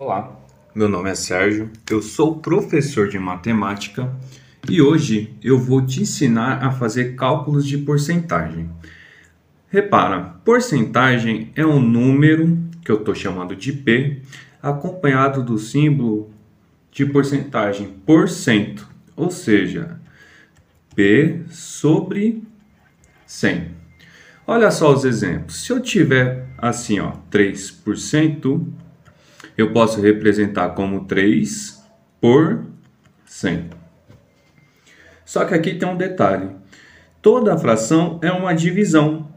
Olá, meu nome é Sérgio, eu sou professor de matemática e hoje eu vou te ensinar a fazer cálculos de porcentagem. Repara, porcentagem é um número que eu estou chamando de P, acompanhado do símbolo de porcentagem por cento, ou seja, P sobre 100. Olha só os exemplos. Se eu tiver assim, ó, 3%, eu posso representar como 3 por 100. Só que aqui tem um detalhe. Toda fração é uma divisão.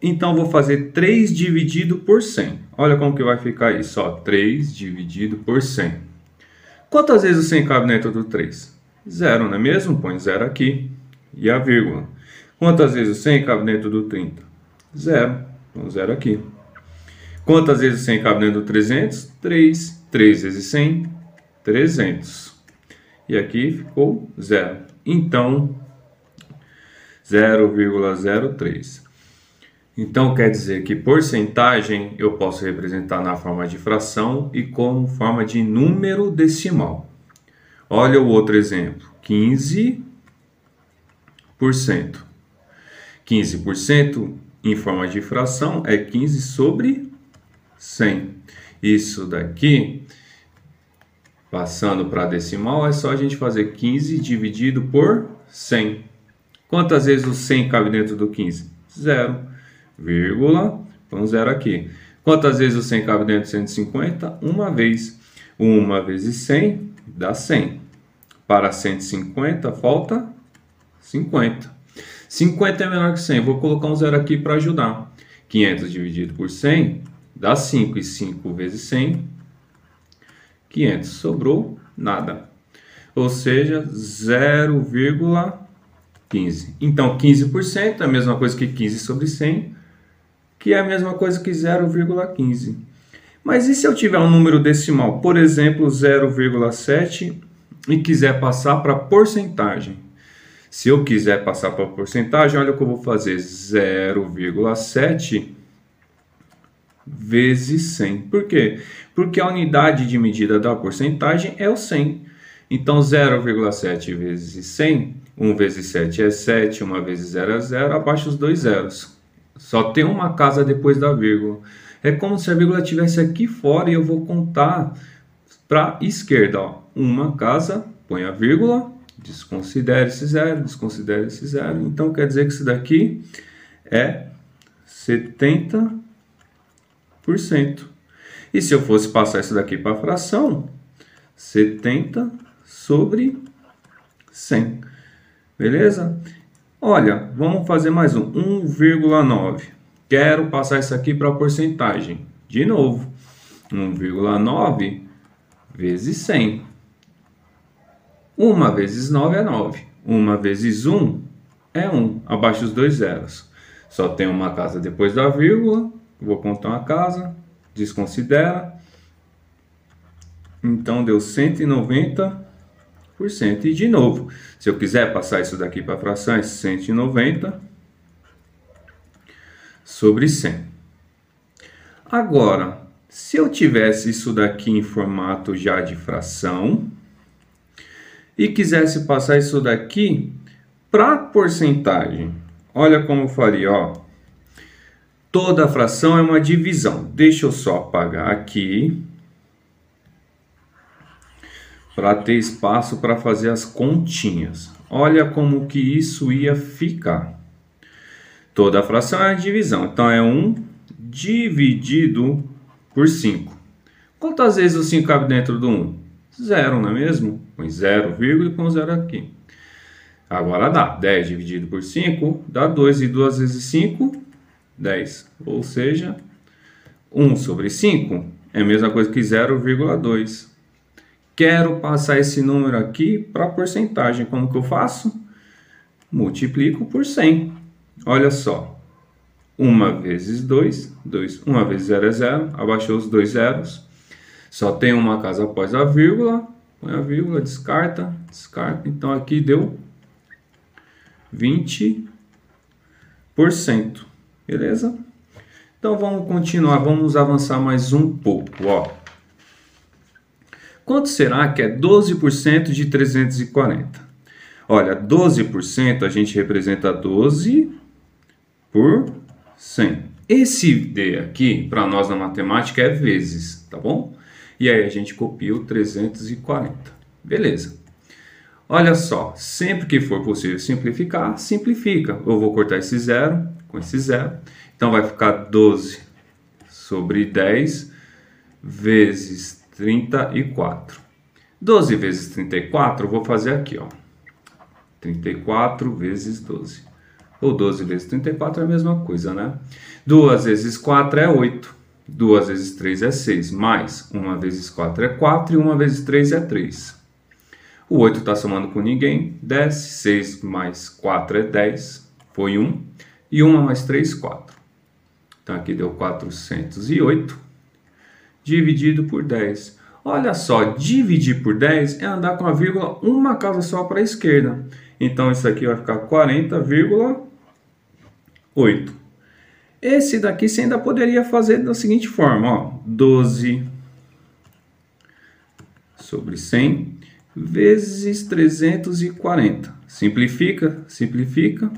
Então, vou fazer 3 dividido por 100. Olha como que vai ficar isso. Ó, 3 dividido por 100. Quantas vezes o 100 cabe dentro do 3? Zero, não é mesmo? Põe zero aqui. E a vírgula. Quantas vezes o 100 cabe dentro do 30? Zero. Então, zero aqui. Quantas vezes 100 cabe dentro do 300? 3. 3 vezes 100, 300. E aqui ficou zero. Então, 0,03. Então, quer dizer que porcentagem eu posso representar na forma de fração e como forma de número decimal. Olha o outro exemplo, 15%. 15% em forma de fração é 15 sobre 100. Isso daqui, passando para decimal, é só a gente fazer 15 dividido por 100. Quantas vezes o 100 cabe dentro do 15? Zero. Vírgula, então zero aqui. Quantas vezes o 100 cabe dentro do 150? Uma vez. Uma vezes 100 dá 100. Para 150 falta 50. 50 é menor que 100. Vou colocar um zero aqui para ajudar. 500 dividido por 100 dá 5. E 5 vezes 100, 500. Sobrou nada. Ou seja, 0,15. Então, 15% é a mesma coisa que 15 sobre 100, que é a mesma coisa que 0,15. Mas e se eu tiver um número decimal, por exemplo, 0,7 e quiser passar para porcentagem? Se eu quiser passar para porcentagem, olha o que eu vou fazer: 0,7 vezes 100. Por quê? Porque a unidade de medida da porcentagem é o 100. Então, 0,7 vezes 100, 1 vezes 7 é 7, 1 vezes 0 é 0, abaixo os dois zeros. Só tem uma casa depois da vírgula. É como se a vírgula estivesse aqui fora e eu vou contar para a esquerda. Ó. Uma casa, põe a vírgula, Desconsidere esse zero, desconsidere esse zero. Então quer dizer que isso daqui é 70%. E se eu fosse passar isso daqui para a fração, 70 sobre 100. Beleza? Olha, vamos fazer mais um, 1,9. Quero passar isso aqui para a porcentagem. De novo, 1,9 vezes 100. 1 vezes 9 é 9. 1 vezes 1 é 1, abaixo dos dois zeros. Só tem uma casa depois da vírgula. Vou contar uma casa, desconsidera. Então deu 190%. E de novo, se eu quiser passar isso daqui para frações, 190 sobre 100. Agora, se eu tivesse isso daqui em formato já de fração, e quisesse passar isso daqui para porcentagem, olha como eu faria, ó. Toda fração é uma divisão. Deixa eu só apagar aqui para ter espaço para fazer as continhas. Olha como que isso ia ficar. Toda fração é uma divisão, então é 1 dividido por 5. Quantas vezes o 5 cabe dentro do 1? Zero, não é mesmo? Põe zero, vírgula e põe zero aqui. Agora dá. 10 dividido por 5 dá 2. E 2 vezes 5, 10. Ou seja, 1 sobre 5 é a mesma coisa que 0,2. Quero passar esse número aqui para porcentagem. Como que eu faço? Multiplico por 100. Olha só. 1 vezes 2, 2. 1 vezes 0 é 0. Abaixou os dois zeros. Só tem uma casa após a vírgula. Põe a vírgula, descarta, descarta. Então aqui deu 20%. Beleza? Então vamos continuar, vamos avançar mais um pouco, ó. Quanto será que é 12% de 340? Olha, 12% a gente representa 12 por 100. Esse D aqui, para nós na matemática, é vezes, tá bom? E aí a gente copia o 340. Beleza. Olha só, sempre que for possível simplificar, simplifica. Eu vou cortar esse zero com esse zero. Então vai ficar 12 sobre 10 vezes 34. 12 vezes 34 eu vou fazer aqui, ó. 34 vezes 12. Ou 12 vezes 34 é a mesma coisa, né? 2 vezes 4 é 8. 2 vezes 3 é 6. Mais 1 vezes 4 é 4 e 1 vezes 3 é 3. O 8 está somando com ninguém. Desce. 6 mais 4 é 10. Foi 1. E 1 mais 3, 4. Então aqui deu 408. Dividido por 10. Olha só, dividir por 10 é andar com a vírgula uma casa só para a esquerda. Então isso aqui vai ficar 40,8. Esse daqui você ainda poderia fazer da seguinte forma, ó, 12 sobre 100 vezes 340. Simplifica, simplifica.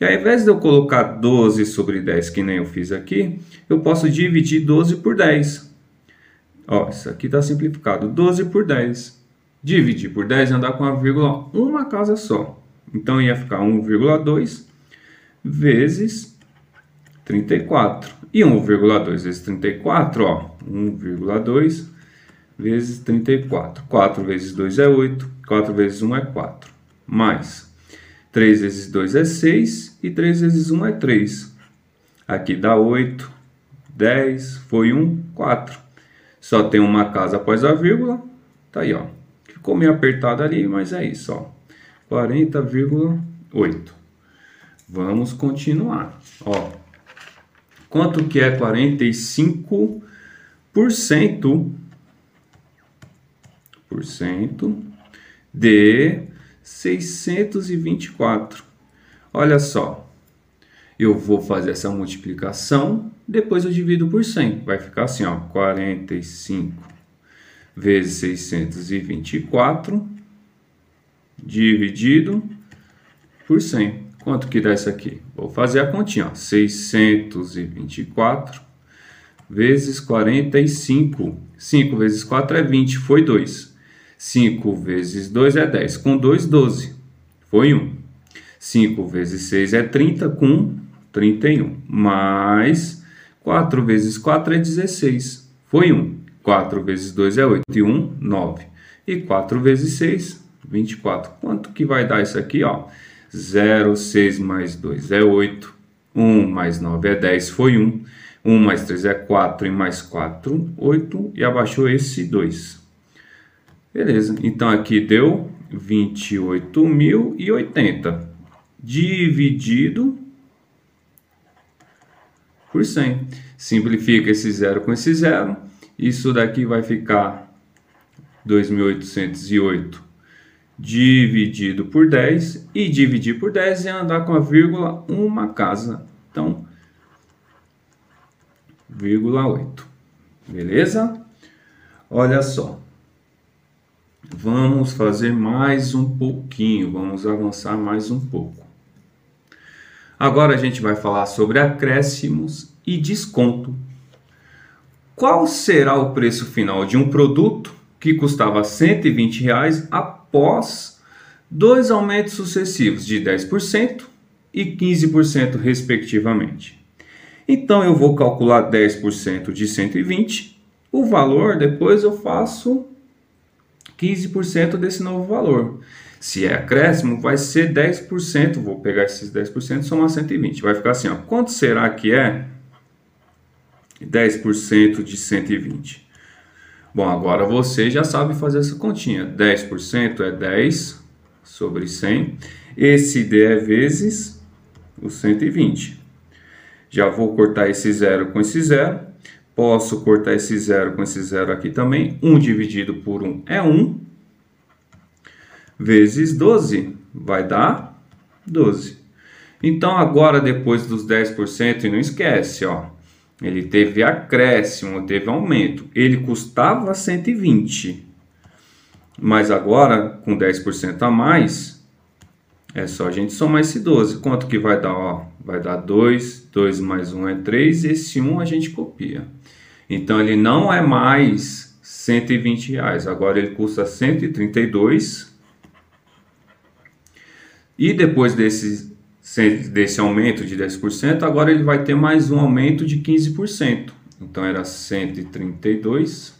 E ao invés de eu colocar 12 sobre 10, que nem eu fiz aqui, eu posso dividir 12 por 10. Ó, isso aqui está simplificado. 12 por 10. Dividir por 10 é andar com a vírgula uma casa só. Então ia ficar 1,2 vezes 34. E 1,2 vezes 34, ó, 1,2 vezes 34. 4 vezes 2 é 8, 4 vezes 1 é 4. Mais 3 vezes 2 é 6 e 3 vezes 1 é 3. Aqui dá 8, 10, foi 1, 4. Só tem uma casa após a vírgula, tá aí, ó. Ficou meio apertado ali, mas é isso, ó. 40,8. Vamos continuar, ó. Quanto que é 45% por cento de 624. Olha só, eu vou fazer essa multiplicação, depois eu divido por 100. Vai ficar assim, ó, 45 vezes 624 dividido por 100. Quanto que dá isso aqui? Vou fazer a continha, ó, 624 vezes 45. 5 vezes 4 é 20, foi 2. 5 vezes 2 é 10. Com 2, 12. Foi 1. 5 vezes 6 é 30. Com 31. Mais 4 vezes 4 é 16. Foi 1. 4 vezes 2 é 8. E 1, 9. E 4 vezes 6, 24. Quanto que vai dar isso aqui? Ó? 0, 6 mais 2 é 8. 1 mais 9 é 10. Foi 1. 1 mais 3 é 4. E mais 4, 8. E abaixou esse 2. Beleza, então aqui deu 28.080 dividido por 100. Simplifica esse zero com esse zero. Isso daqui vai ficar 2.808 dividido por 10. E dividir por 10 é andar com a vírgula uma casa. Então, vírgula 8. Beleza? Olha só. Vamos fazer mais um pouquinho, vamos avançar mais um pouco. Agora a gente vai falar sobre acréscimos e desconto. Qual será o preço final de um produto que custava 120 reais após dois aumentos sucessivos de 10% e 15% respectivamente? Então eu vou calcular 10% de 120, o valor depois eu faço 15% desse novo valor. Se é acréscimo, vai ser 10%. Vou pegar esses 10% e somar 120. Vai ficar assim, ó. Quanto será que é 10% de 120? Bom, agora você já sabe fazer essa continha. 10% é 10 sobre 100. Esse D é vezes o 120. Já vou cortar esse zero com esse zero. Posso cortar esse zero com esse zero aqui também. 1 dividido por 1 é 1. Vezes 12 vai dar 12. Então, agora, depois dos 10%, e não esquece, ó, ele teve acréscimo, teve aumento. Ele custava 120. Mas agora, com 10% a mais, é só a gente somar esse 12. Quanto que vai dar? Ó, vai dar 2, 2 mais 1 é 3, esse 1 a gente copia. Então, ele não é mais 120 reais, agora ele custa 132. E depois desse, desse aumento de 10%, agora ele vai ter mais um aumento de 15%. Então, era 132.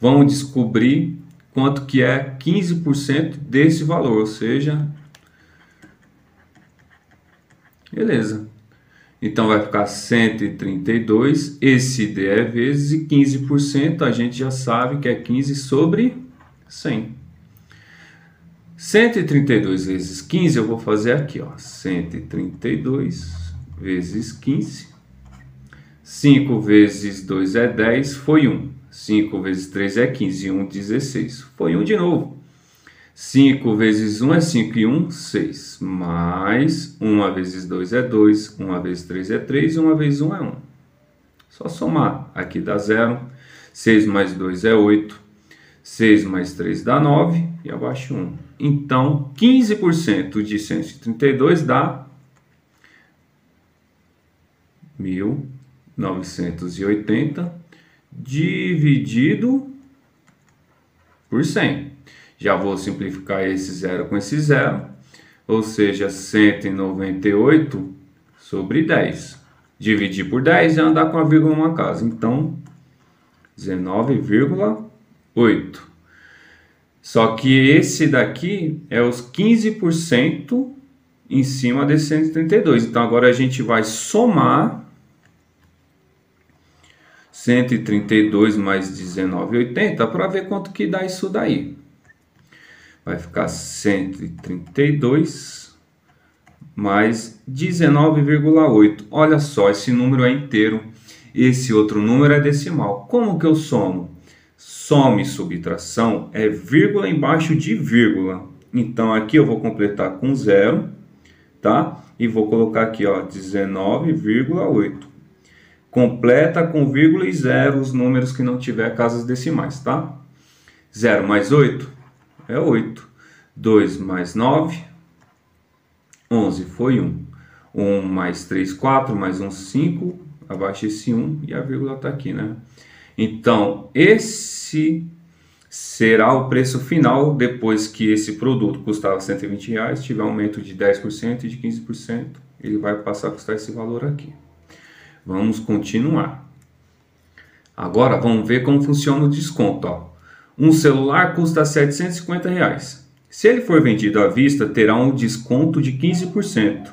Vamos descobrir quanto que é 15% desse valor, ou seja, beleza. Então vai ficar 132, esse D é vezes e 15%, a gente já sabe que é 15 sobre 100. 132 vezes 15 eu vou fazer aqui, ó, 132 vezes 15. 5 vezes 2 é 10, foi 1. 5 vezes 3 é 15, 1, 16. Foi 1 de novo. 5 vezes 1 é 5 e 1, 6. Mais 1 vezes 2 é 2, 1 vezes 3 é 3, 1 vezes 1 é 1. Só somar. Aqui dá 0. 6 mais 2 é 8. 6 mais 3 dá 9 e abaixo 1. Então, 15% de 132 dá 1.980 dividido por 100. Já vou simplificar esse zero com esse zero, ou seja, 198 sobre 10. Dividir por 10 é andar com a vírgula numa casa. Então, 19,8. Só que esse daqui é os 15% em cima desse 132. Então, agora a gente vai somar 132 mais 19,80 para ver quanto que dá isso daí. Vai ficar 132 mais 19,8. Olha só, esse número é inteiro, esse outro número é decimal. Como que eu somo? Some e subtração é vírgula embaixo de vírgula. Então aqui eu vou completar com zero, tá? E vou colocar aqui, ó, 19,8 completa com vírgula e zero os números que não tiver casas decimais, tá? 0 mais 8 é 8. 2 mais 9, 11 foi 1. 1 mais 3, 4, mais 1, 5, abaixo esse 1 e a vírgula está aqui, né? Então, esse será o preço final depois que esse produto custava 120 reais, tiver aumento de 10% e de 15%, ele vai passar a custar esse valor aqui. Vamos continuar. Agora vamos ver como funciona o desconto. Ó. Um celular custa 750 reais. Se ele for vendido à vista, terá um desconto de 15%.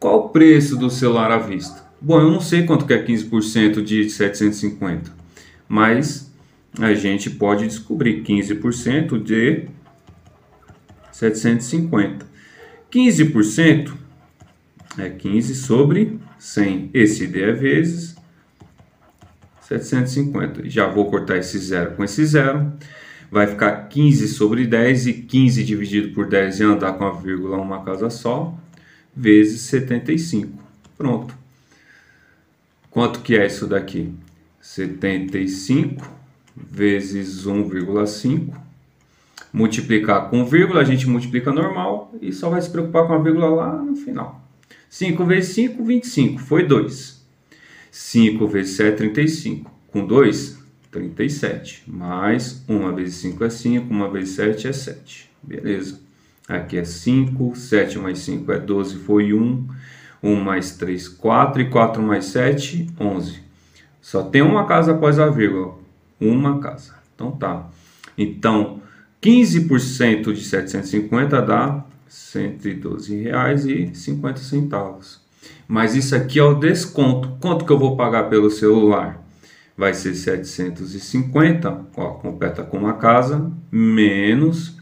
Qual o preço do celular à vista? Bom, eu não sei quanto que é 15% de 750, mas a gente pode descobrir 15% de 750. 15% é 15 sobre 100. Esse D é vezes 750. Já vou cortar esse zero com esse zero. Vai ficar 15 sobre 10 e 15 dividido por 10 e andar com a vírgula uma casa só, vezes 75. Pronto. Quanto que é isso daqui? 75 vezes 1,5. Multiplicar com vírgula, a gente multiplica normal e só vai se preocupar com a vírgula lá no final. 5 vezes 5, 25. Foi 2. 5 vezes 7, 35. Com 2, 37. Mais 1 vezes 5 é 5, 1 vezes 7 é 7. Beleza. Aqui é 5, 7 mais 5 é 12, foi 1. 1 mais 3, 4. E 4 mais 7, 11. Só tem uma casa após a vírgula. Uma casa. Então tá. Então, 15% de 750 dá R$ 112,50. Mas isso aqui é o desconto. Quanto que eu vou pagar pelo celular? Vai ser 750, ó, completa com uma casa, menos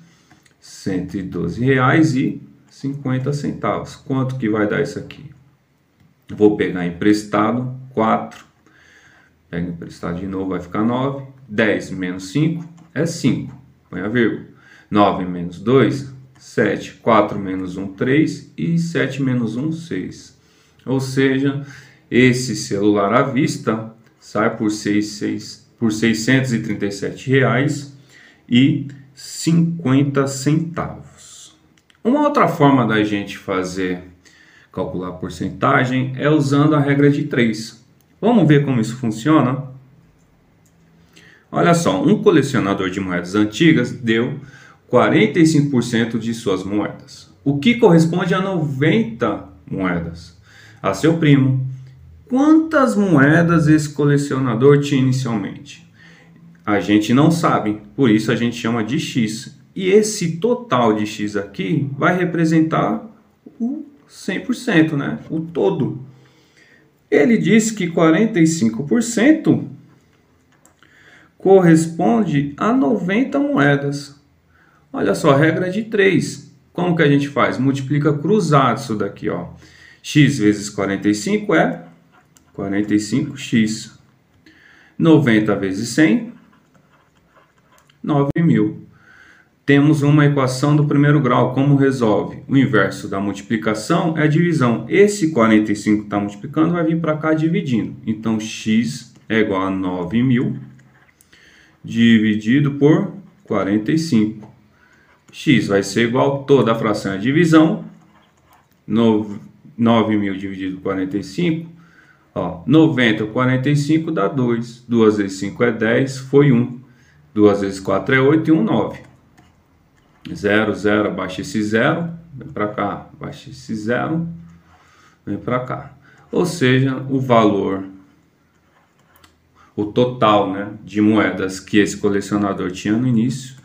R$ 112,50. Quanto que vai dar isso aqui? Vou pegar emprestado, 4. Pega emprestado de novo, vai ficar 9. 10 menos 5 é 5. Põe a vírgula. 9 menos 2 7. 4 menos 1, 3. E 7 menos 1, 6. Ou seja, esse celular à vista sai por, 6, 6, por 637 reais e 50 centavos. Uma outra forma da gente fazer calcular a porcentagem é usando a regra de 3. Vamos ver como isso funciona? Olha só, um colecionador de moedas antigas deu 45% de suas moedas, o que corresponde a 90 moedas. A seu primo, quantas moedas esse colecionador tinha inicialmente? A gente não sabe, por isso a gente chama de X. E esse total de X aqui vai representar o 100%, né? O todo. Ele disse que 45% corresponde a 90 moedas. Olha só, regra de 3. Como que a gente faz? Multiplica cruzado isso daqui, ó. X vezes 45 é 45x. 90 vezes 100, 9 mil. Temos uma equação do primeiro grau. Como resolve? O inverso da multiplicação é a divisão. Esse 45 está multiplicando, vai vir para cá dividindo. Então, x é igual a 9 mil dividido por 45. x vai ser igual toda a fração é divisão. 9 mil dividido por 45. Ó, 90 45 dá 2. 2 vezes 5 é 10, foi 1. 2 vezes 4 é 8 e 1, 9. 0, 0, abaixa esse 0, vem para cá, abaixa esse 0, vem para cá. Ou seja, o valor o total né, de moedas que esse colecionador tinha no início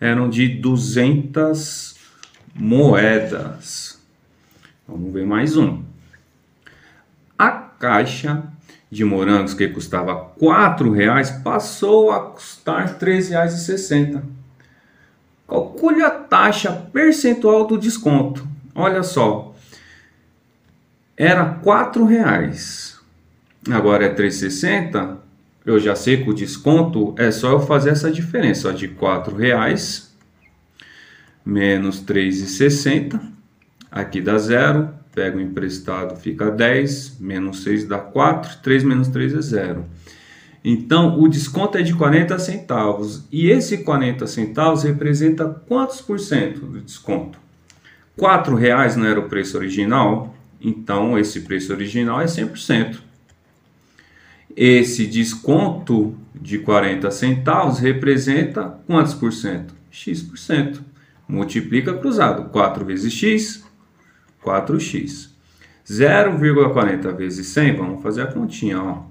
eram de 200 moedas. Vamos ver mais um. A caixa de morangos que custava R$ reais passou a custar R$ 3,60. Calcule a taxa percentual do desconto. Olha só, era R$ reais. Agora é 3,60 eu já sei que o desconto é só eu fazer essa diferença ó, de R$ reais menos 3,60. Aqui dá zero, pego o emprestado, fica 10, menos 6 dá 4, 3 menos 3 é zero. Então, o desconto é de 40 centavos. E esse 40 centavos representa quantos por cento do desconto? R$ reais não era o preço original? Então, esse preço original é 100%. Esse desconto de 40 centavos representa quantos por cento? X por cento. Multiplica cruzado. 4 vezes X, 4X. 0,40 vezes 100, vamos fazer a continha, ó.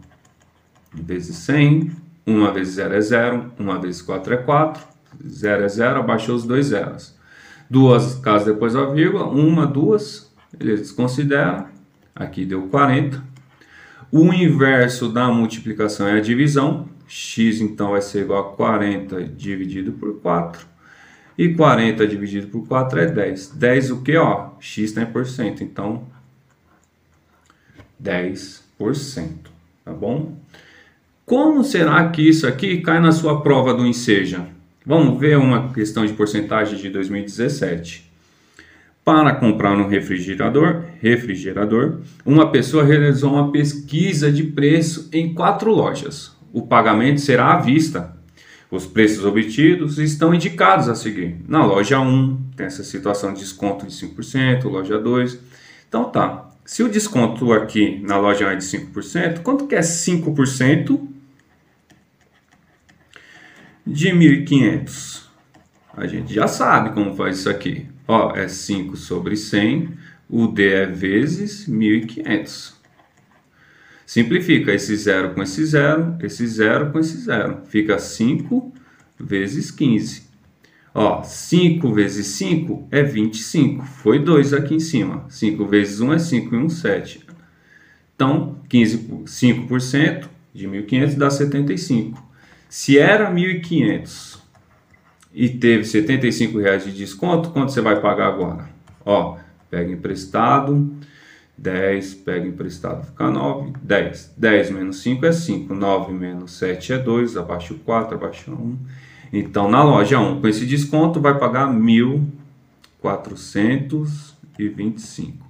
Vezes 100, 1 vezes 0 é 0, 1 vezes 4 é 4, 0 é 0, abaixou os dois zeros. Duas casas depois da vírgula, uma, duas, ele desconsidera, aqui deu 40, o inverso da multiplicação é a divisão. x então vai ser igual a 40 dividido por 4. E 40 dividido por 4 é 10. 10 o que? Ó, x está em porcento, então 10%. Tá bom? Como será que isso aqui cai na sua prova do Enseja? Vamos ver uma questão de porcentagem de 2017. Para comprar um refrigerador, refrigerador, uma pessoa realizou uma pesquisa de preço em quatro lojas. O pagamento será à vista. Os preços obtidos estão indicados a seguir. Na loja 1, tem essa situação de desconto de 5%, loja 2. Então tá. Se o desconto aqui na loja 1 é de 5%, quanto que é 5% de 1.500? A gente já sabe como faz isso aqui. Ó, é 5 sobre 100, o D é vezes 1.500. Simplifica esse zero com esse zero, esse zero com esse zero. Fica 5 vezes 15. Ó, 5 vezes 5 é 25. Foi 2 aqui em cima. 5 vezes 1 é 5 e 1, 7. Então, 15, 5% de 1.500 dá 75. Se era 1.500 e teve 75 reais de desconto, quanto você vai pagar agora? Ó, pega emprestado, 10, pega emprestado, fica 9, 10. 10 menos 5 é 5, 9 menos 7 é 2, abaixo 4, abaixo 1. Então, na loja 1, com esse desconto, vai pagar 1.425.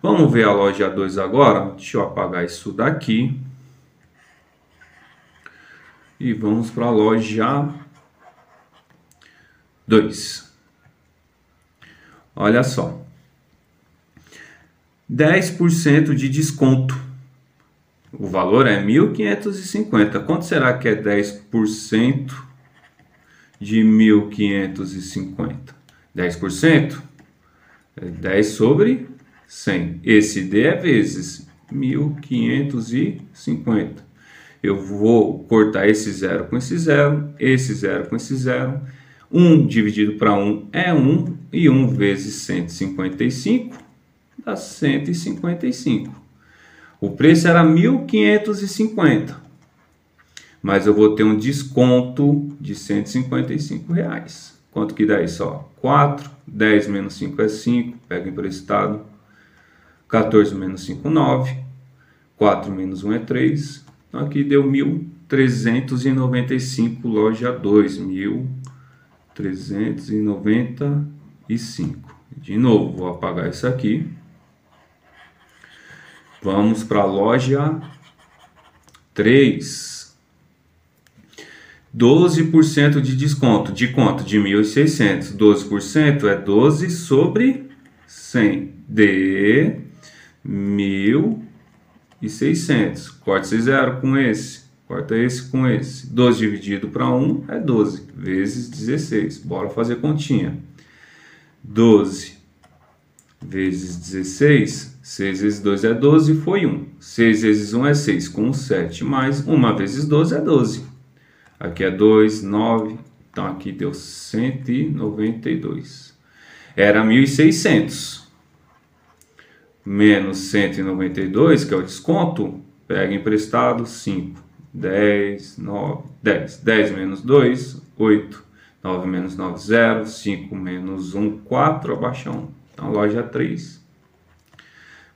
Vamos ver a loja 2 agora? Deixa eu apagar isso daqui. E vamos para a loja 2. Olha só. 10% de desconto. O valor é 1.550. Quanto será que é 10% de 1.550? 10%? É 10 sobre 100. Esse D é vezes 1.550. Eu vou cortar esse zero com esse zero, esse zero com esse zero. 1 dividido para 1 é 1 e 1 vezes 155 dá 155. O preço era 1.550, mas eu vou ter um desconto de 155 reais. Quanto que dá isso? Ó? 4, 10 menos 5 é 5, pega emprestado. 14 menos 5, 9. 4 menos 1 é 3. Então aqui deu 1.395, loja 2. 1.395. De novo, vou apagar isso aqui. Vamos para a loja 3. 12% de desconto. De quanto? De 1.600. 12% é 12 sobre 100. De 1.600. Corta esse zero com esse. Corta esse com esse. 12 dividido para 1 é 12. Vezes 16. Bora fazer continha. 12 vezes 16. 6 vezes 2 é 12, foi 1. 6 vezes 1 é 6, com 7 mais 1 vezes 12 é 12. Aqui é 2, 9. Então aqui deu 192. Era 1.600. Menos 192, que é o desconto. Pega emprestado 5. 10, 9, 10. 10 menos 2, 8. 9 menos 9, 0. 5 menos 1, 4. Abaixa 1. Então loja 3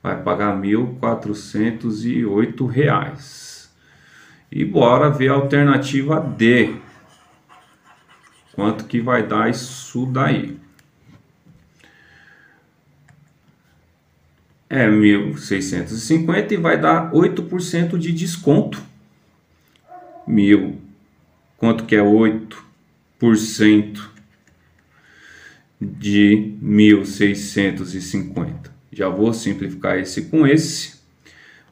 vai pagar R$ 1.408. E bora ver a alternativa D. Quanto que vai dar isso daí? É 1.650 e vai dar 8% de desconto. Mil. Quanto que é 8% de 1.650? Já vou simplificar esse com esse.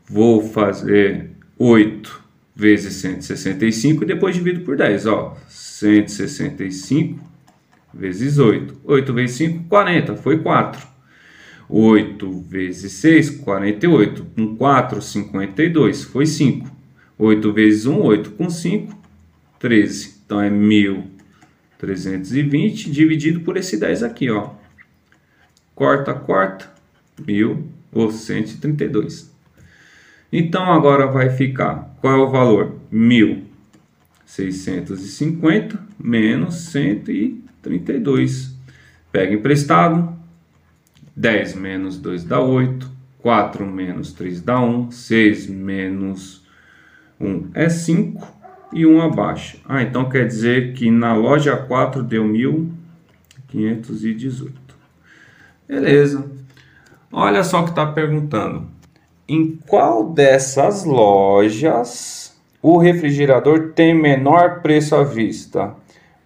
Vou fazer 8 vezes 165 e depois divido por 10. Ó, 165 vezes 8. 8 vezes 5, 40. Foi 4. 8 vezes 6, 48. Com 4, 52. Foi 5. 8 vezes 1, 8. Com 5, 13. Então é 1.320 dividido por esse 10 aqui, ó. Corta, corta. 1.000 ou 132. Então agora vai ficar, qual é o valor? 1.650 menos 132. Pega emprestado, 10 menos 2 dá 8, 4 menos 3 dá 1, 6 menos 1 é 5 e 1 abaixo. Ah, então quer dizer que na loja 4 deu 1.518. Beleza. Olha só o que está perguntando em qual dessas lojas o refrigerador tem menor preço à vista?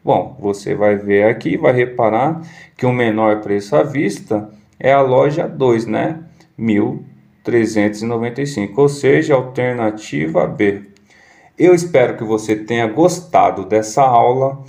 Bom, você vai ver aqui, vai reparar que o menor preço à vista é a loja 2, né? 1395, ou seja, alternativa B. Eu espero que você tenha gostado dessa aula.